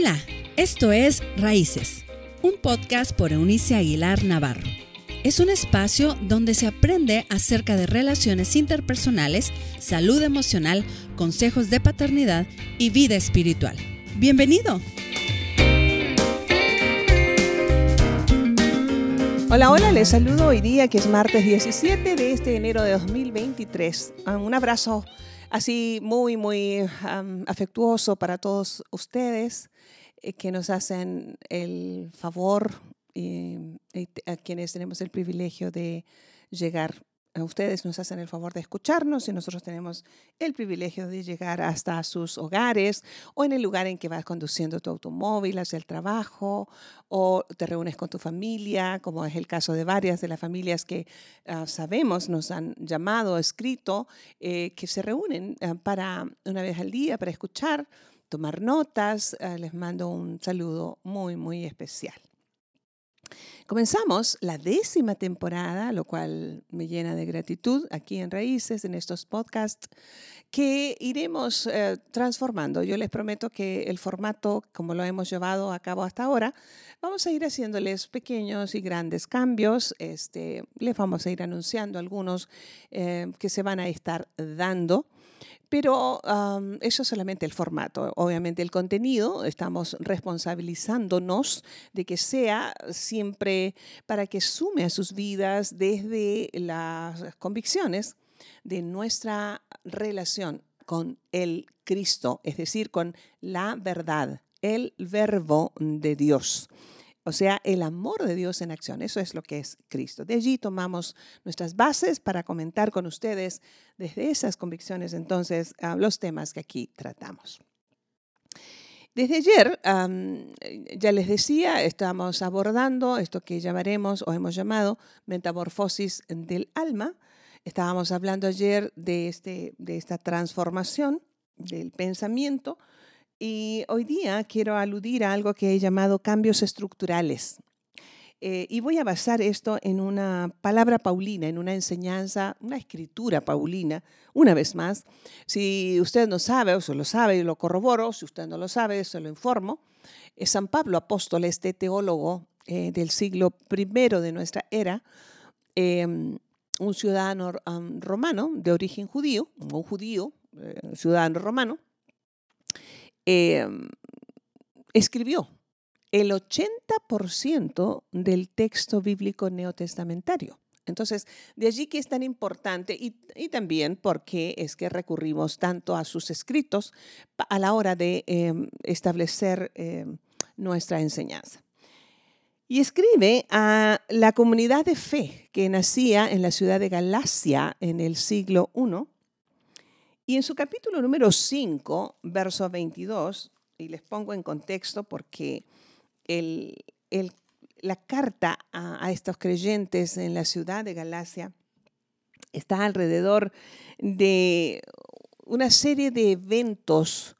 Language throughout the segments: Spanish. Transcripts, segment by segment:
Hola, esto es Raíces, un podcast por Eunice Aguilar Navarro. Es un espacio donde se aprende acerca de relaciones interpersonales, salud emocional, consejos de paternidad y vida espiritual. Bienvenido. Hola, hola, les saludo hoy día que es martes 17 de este enero de 2023. Ah, un abrazo así muy, muy afectuoso para todos ustedes eh, que nos hacen el favor y, a quienes tenemos el privilegio de llegar ustedes nos hacen el favor de escucharnos y nosotros tenemos el privilegio de llegar hasta sus hogares o en el lugar en que vas conduciendo tu automóvil hacia el trabajo o te reúnes con tu familia, como es el caso de varias de las familias que ah, sabemos nos han llamado escrito, eh, que se reúnen ah, para una vez al día para escuchar, tomar notas. Ah, les mando un saludo muy, muy especial. Comenzamos la décima temporada, lo cual me llena de gratitud aquí en Raíces, en estos podcasts, que iremos eh, transformando. Yo les prometo que el formato, como lo hemos llevado a cabo hasta ahora, vamos a ir haciéndoles pequeños y grandes cambios. Este, les vamos a ir anunciando algunos eh, que se van a estar dando. Pero eso es solamente el formato. Obviamente el contenido, estamos responsabilizándonos de que sea siempre para que sume a sus vidas desde las convicciones de nuestra relación con el Cristo, es decir, con la verdad, el verbo de Dios. O sea, el amor de Dios en acción. Eso es lo que es Cristo. De allí tomamos nuestras bases para comentar con ustedes desde esas convicciones entonces los temas que aquí tratamos. Desde ayer, ya les decía, estamos abordando esto que llamaremos o hemos llamado metamorfosis del alma. Estábamos hablando ayer de, este, de esta transformación del pensamiento y hoy día quiero aludir a algo que he llamado cambios estructurales. Eh, y voy a basar esto en una palabra paulina, en una enseñanza, una escritura paulina, una vez más. Si usted no sabe, o se lo sabe, lo corroboro. Si usted no lo sabe, se lo informo. Es San Pablo Apóstol, este teólogo eh, del siglo I de nuestra era, em, un ciudadano romano de origen judío, un judío, eh, ciudadano romano, Em, escribió el 80% del texto bíblico neotestamentario. Entonces, de allí que es tan importante y, también porque es que recurrimos tanto a sus escritos a la hora de em, establecer em, nuestra enseñanza. Y escribe a la comunidad de fe que nacía en la ciudad de Galacia en el siglo I y en su capítulo número 5, verso 22, y les pongo en contexto porque la carta a, estos creyentes en la ciudad de Galacia está alrededor de una serie de eventos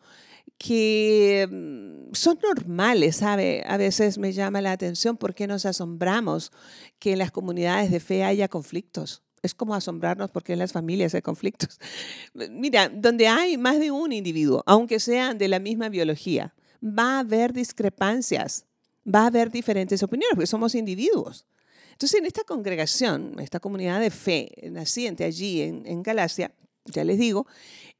que mm, son normales, ¿sabe? A veces me llama la atención por qué nos asombramos que en las comunidades de fe haya conflictos. Es como asombrarnos porque en las familias hay conflictos. Mira, donde hay más de un individuo, aunque sean de la misma biología, va a haber discrepancias, va a haber diferentes opiniones, porque somos individuos. Entonces, en esta congregación, esta comunidad de fe naciente allí en, Galacia, ya les digo,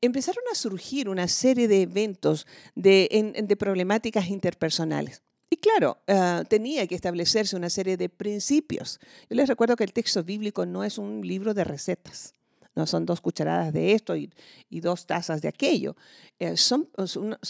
empezaron a surgir una serie de eventos de, de problemáticas interpersonales. Y claro, ah, tenía que establecerse una serie de principios. Yo les recuerdo que el texto bíblico no es un libro de recetas. No son dos cucharadas de esto y, dos tazas de aquello. Eh, son,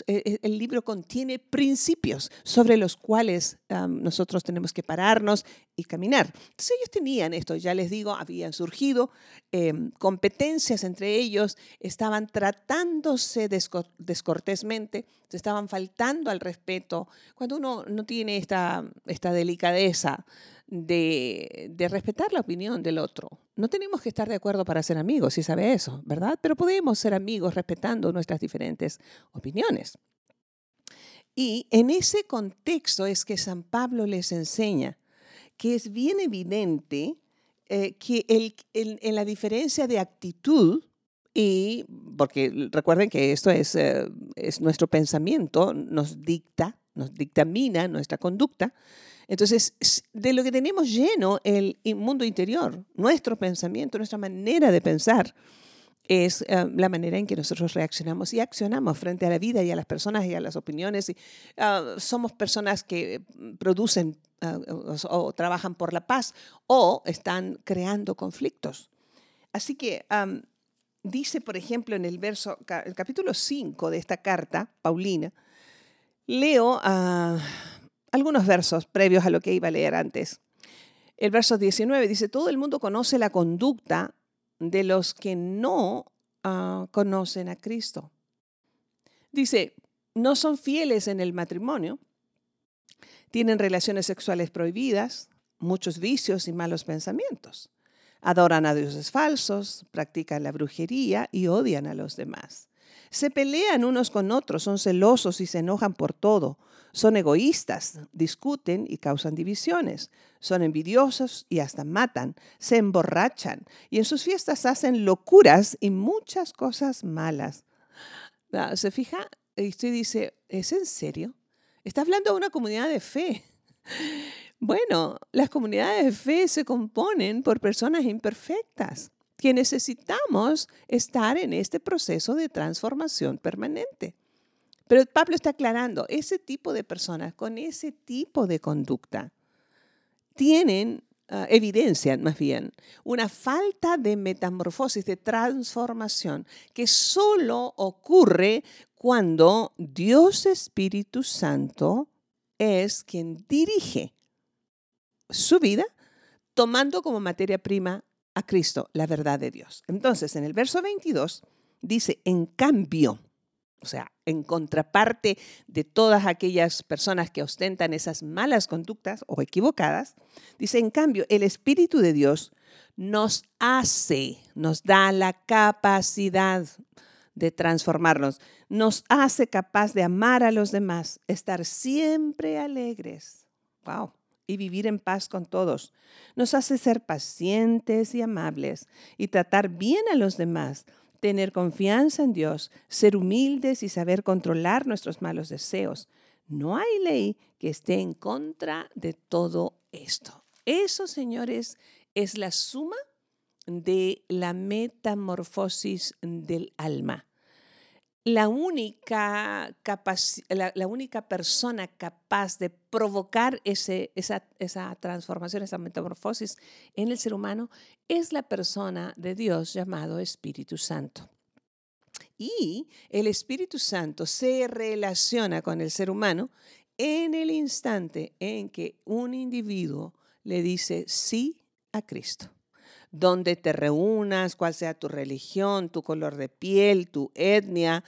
eh, el libro contiene principios sobre los cuales nosotros tenemos que pararnos y caminar. Entonces ellos tenían esto, ya les digo, habían surgido em, competencias entre ellos, estaban tratándose descortésmente, se estaban faltando al respeto. Cuando uno no tiene esta, esta delicadeza, de, respetar la opinión del otro. No tenemos que estar de acuerdo para ser amigos, si sabe eso, ¿verdad? Pero podemos ser amigos respetando nuestras diferentes opiniones. Y en ese contexto es que San Pablo les enseña que es bien evidente eh, que el, en la diferencia de actitud, y porque recuerden que esto es, eh, es nuestro pensamiento, nos dicta nos dictamina nuestra conducta. Entonces, de lo que tenemos lleno el mundo interior, nuestro pensamiento, nuestra manera de pensar, es eh, la manera en que nosotros reaccionamos y accionamos frente a la vida y a las personas y a las opiniones. Ah, somos personas que producen ah, o, trabajan por la paz o están creando conflictos. Así que dice, por ejemplo, en el, verso, el capítulo 5 de esta carta, Paulina, leo ah, algunos versos previos a lo que iba a leer antes. El verso 19 dice, todo el mundo conoce la conducta de los que no ah, conocen a Cristo. Dice, no son fieles en el matrimonio, tienen relaciones sexuales prohibidas, muchos vicios y malos pensamientos. Adoran a dioses falsos, practican la brujería y odian a los demás. Se pelean unos con otros, son celosos y se enojan por todo. Son egoístas, discuten y causan divisiones. Son envidiosos y hasta matan. Se emborrachan y en sus fiestas hacen locuras y muchas cosas malas. Ah, ¿Se fija? Y usted dice, ¿es en serio? Está hablando de una comunidad de fe. Bueno, las comunidades de fe se componen por personas imperfectas que necesitamos estar en este proceso de transformación permanente. Pero Pablo está aclarando, ese tipo de personas con ese tipo de conducta tienen uh, evidencia, más bien, una falta de metamorfosis, de transformación, que solo ocurre cuando Dios Espíritu Santo es quien dirige su vida tomando como materia prima a Cristo, la verdad de Dios. Entonces, en el verso 22 dice, en cambio, o sea, en contraparte de todas aquellas personas que ostentan esas malas conductas o equivocadas, dice, en cambio, el Espíritu de Dios nos hace, nos da la capacidad de transformarnos, nos hace capaz de amar a los demás, estar siempre alegres. Wow y vivir en paz con todos. Nos hace ser pacientes y amables y tratar bien a los demás, tener confianza en Dios, ser humildes y saber controlar nuestros malos deseos. No hay ley que esté en contra de todo esto. Eso, señores, es la suma de la metamorfosis del alma la única, la, única persona capaz de provocar esa, esa transformación, esa metamorfosis en el ser humano es la persona de Dios llamado Espíritu Santo. Y el Espíritu Santo se relaciona con el ser humano en el instante en que un individuo le dice sí a Cristo donde te reúnas, cuál sea tu religión, tu color de piel, tu etnia,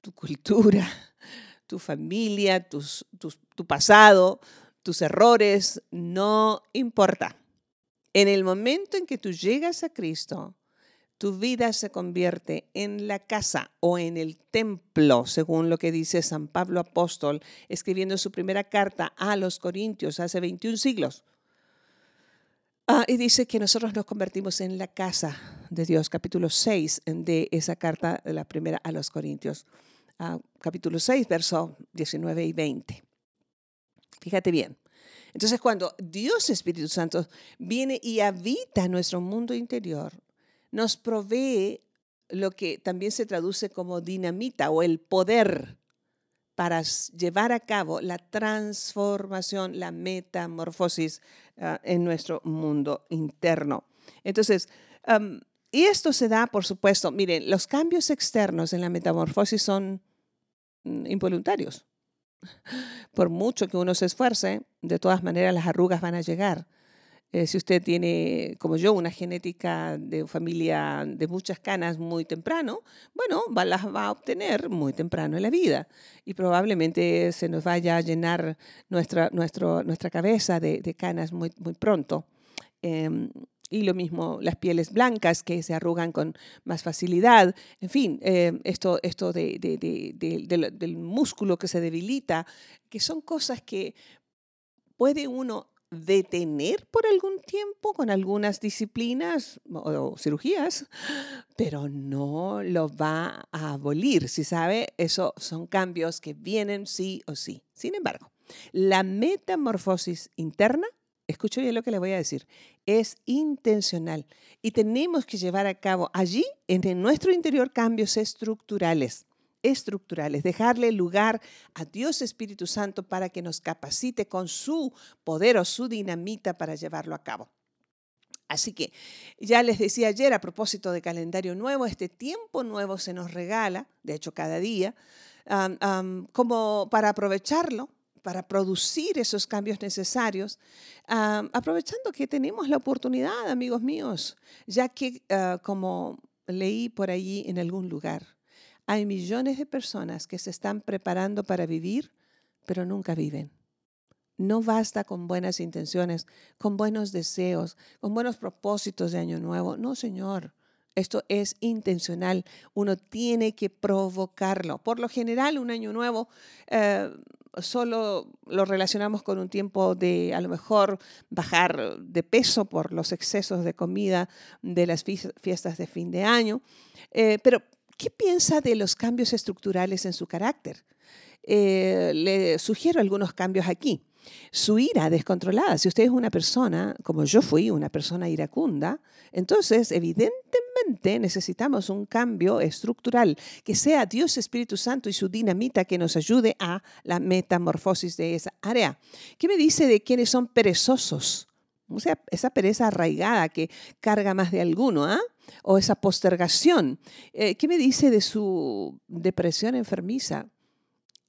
tu cultura, tu familia, tu pasado, tus errores, no importa. En el momento en que tú llegas a Cristo, tu vida se convierte en la casa o en el templo, según lo que dice San Pablo Apóstol, escribiendo su primera carta a los Corintios hace 21 siglos. Ah, y dice que nosotros nos convertimos en la casa de Dios, capítulo 6 de esa carta de la primera a los Corintios, ah, capítulo 6, verso 19 y 20. Fíjate bien. Entonces, cuando Dios Espíritu Santo viene y habita nuestro mundo interior, nos provee lo que también se traduce como dinamita o el poder para llevar a cabo la transformación, la metamorfosis ah, en nuestro mundo interno. Entonces, y esto se da, por supuesto, miren, los cambios externos en la metamorfosis son mm, involuntarios. Por mucho que uno se esfuerce, de todas maneras las arrugas van a llegar. Eh, si usted tiene, como yo, una genética de familia de muchas canas muy temprano, bueno, las va a obtener muy temprano en la vida. Y probablemente se nos vaya a llenar nuestra, nuestro, nuestra cabeza de, canas muy, muy pronto. Em, y lo mismo las pieles blancas que se arrugan con más facilidad. En fin, em, esto, esto de, del músculo que se debilita, que son cosas que puede uno detener por algún tiempo con algunas disciplinas o, cirugías, pero no lo va a abolir. Si sabe, eso son cambios que vienen sí o sí. Sin embargo, la metamorfosis interna, escucho bien lo que le voy a decir, es intencional y tenemos que llevar a cabo allí, en nuestro interior, cambios estructurales estructurales, dejarle lugar a Dios Espíritu Santo para que nos capacite con su poder o su dinamita para llevarlo a cabo. Así que ya les decía ayer a propósito de calendario nuevo, este tiempo nuevo se nos regala, de hecho cada día, como para aprovecharlo, para producir esos cambios necesarios, aprovechando que tenemos la oportunidad, amigos míos, ya que ah, como leí por allí en algún lugar, hay millones de personas que se están preparando para vivir, pero nunca viven. No basta con buenas intenciones, con buenos deseos, con buenos propósitos de año nuevo. No, Señor. Esto es intencional. Uno tiene que provocarlo. Por lo general, un año nuevo eh, solo lo relacionamos con un tiempo de a lo mejor bajar de peso por los excesos de comida de las fiestas de fin de año. Eh, pero ¿Qué piensa de los cambios estructurales en su carácter? Eh, le sugiero algunos cambios aquí. Su ira descontrolada. Si usted es una persona, como yo fui, una persona iracunda, entonces evidentemente necesitamos un cambio estructural, que sea Dios Espíritu Santo y su dinamita que nos ayude a la metamorfosis de esa área. ¿Qué me dice de quienes son perezosos? O sea, esa pereza arraigada que carga más de alguno, ¿ah? O esa postergación. Eh, ¿Qué me dice de su depresión enfermiza?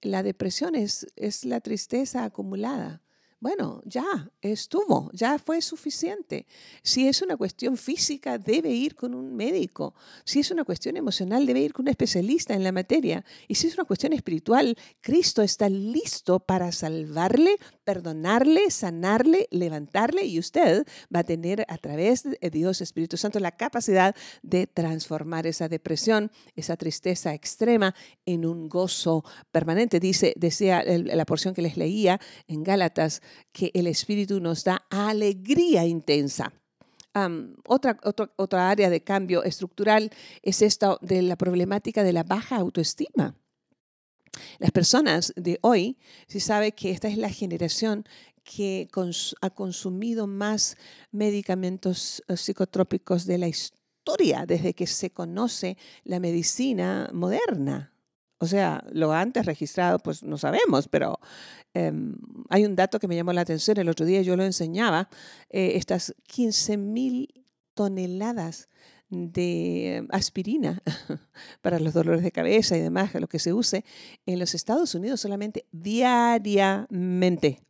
La depresión es, es la tristeza acumulada. Bueno, ya estuvo, ya fue suficiente. Si es una cuestión física, debe ir con un médico. Si es una cuestión emocional, debe ir con un especialista en la materia. Y si es una cuestión espiritual, Cristo está listo para salvarle, perdonarle, sanarle, levantarle y usted va a tener a través de Dios Espíritu Santo la capacidad de transformar esa depresión, esa tristeza extrema en un gozo permanente. Dice, decía la porción que les leía en Gálatas que el Espíritu nos da alegría intensa. otra, otra área de cambio estructural es esta de la problemática de la baja autoestima. Las personas de hoy, si sabe que esta es la generación que ha consumido más medicamentos eh, psicotrópicos de la historia desde que se conoce la medicina moderna. O sea, lo antes registrado, pues no sabemos, pero em, hay un dato que me llamó la atención. El otro día yo lo enseñaba, eh, estas 15 mil toneladas de aspirina para los dolores de cabeza y demás, lo que se use en los Estados Unidos solamente diariamente.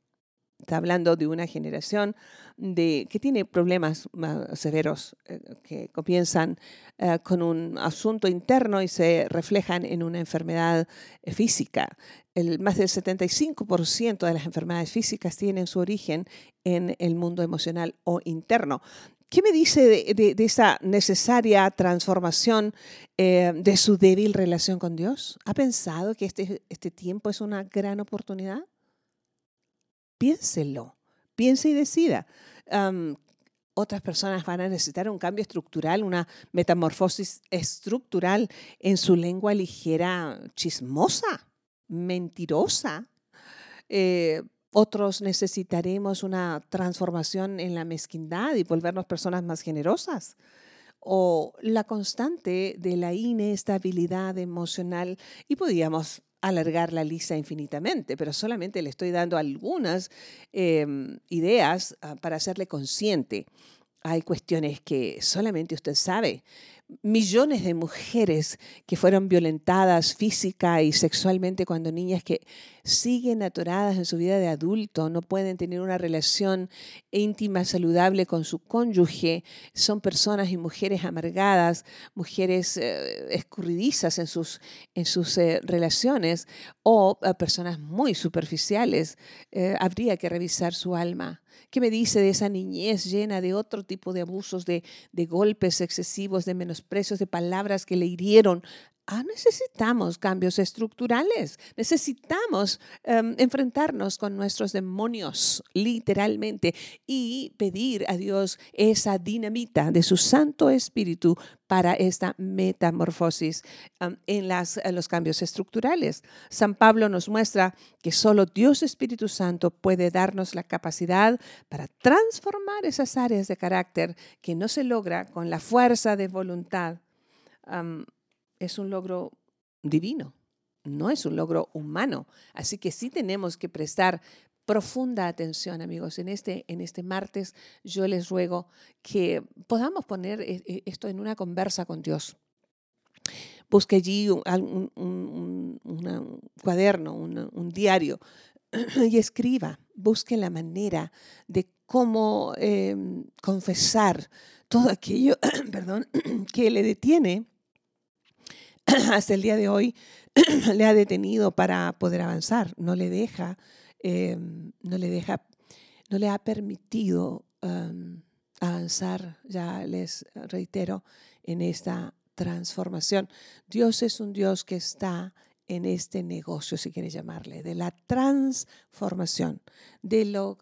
Está hablando de una generación de, que tiene problemas más severos eh, que comienzan eh, con un asunto interno y se reflejan en una enfermedad eh, física. El, más del 75% de las enfermedades físicas tienen su origen en el mundo emocional o interno. ¿Qué me dice de, esa necesaria transformación de su débil relación con Dios? ¿Ha pensado que este, este tiempo es una gran oportunidad? piénselo, piense y decida. otras personas van a necesitar un cambio estructural, una metamorfosis estructural en su lengua ligera, chismosa, mentirosa. Eh, otros necesitaremos una transformación en la mezquindad y volvernos personas más generosas. O la constante de la inestabilidad emocional. Y podríamos alargar la lista infinitamente, pero solamente le estoy dando algunas em, ideas ah, para hacerle consciente. Hay cuestiones que solamente usted sabe millones de mujeres que fueron violentadas física y sexualmente cuando niñas que siguen atoradas en su vida de adulto, no pueden tener una relación íntima, saludable con su cónyuge, son personas y mujeres amargadas, mujeres eh, escurridizas en sus, en sus eh, relaciones o eh, personas muy superficiales. habría que revisar su alma ¿Qué me dice de esa niñez llena de otro tipo de abusos, de, golpes excesivos, de menosprecios, de palabras que le hirieron Ah, necesitamos cambios estructurales, necesitamos em, enfrentarnos con nuestros demonios, literalmente, y pedir a Dios esa dinamita de su Santo Espíritu para esta metamorfosis em, en, en los cambios estructurales. San Pablo nos muestra que solo Dios Espíritu Santo puede darnos la capacidad para transformar esas áreas de carácter que no se logra con la fuerza de voluntad es un logro divino, no es un logro humano. Así que sí tenemos que prestar profunda atención, amigos. En este, en este martes yo les ruego que podamos poner eh, eh, esto en una conversa con Dios. Busque allí un, cuaderno, un, diario y escriba. Busque la manera de cómo em, confesar todo aquello perdón, que le detiene hasta el día de hoy le ha detenido para poder avanzar, no le deja, em, no le deja, no le ha permitido em, avanzar, ya les reitero, en esta transformación. Dios es un Dios que está en este negocio, si quieres llamarle, de la transformación, de lo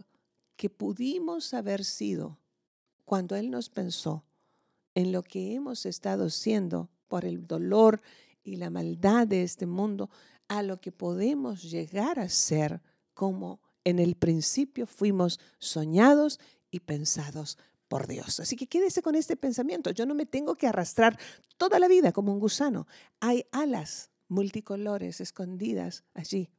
que pudimos haber sido cuando Él nos pensó en lo que hemos estado siendo por el dolor y la maldad de este mundo a lo que podemos llegar a ser como en el principio fuimos soñados y pensados por Dios. Así que quédese con este pensamiento. Yo no me tengo que arrastrar toda la vida como un gusano. Hay alas multicolores escondidas allí,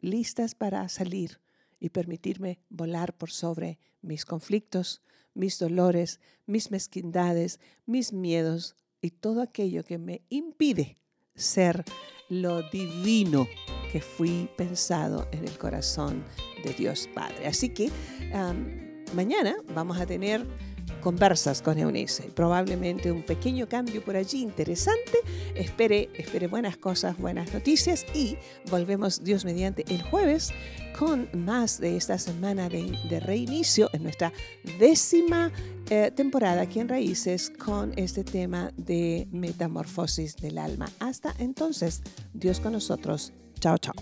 listas para salir y permitirme volar por sobre mis conflictos, mis dolores, mis mezquindades, mis miedos, y todo aquello que me impide ser lo divino que fui pensado en el corazón de Dios Padre. Así que mañana vamos a tener conversas con Eunice. Probablemente un pequeño cambio por allí interesante. Espere, espere buenas cosas, buenas noticias y volvemos Dios mediante el jueves con más de esta semana de, reinicio en nuestra décima eh, temporada aquí en Raíces con este tema de metamorfosis del alma. Hasta entonces, Dios con nosotros. Chao, chao.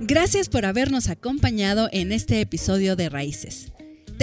Gracias por habernos acompañado en este episodio de Raíces.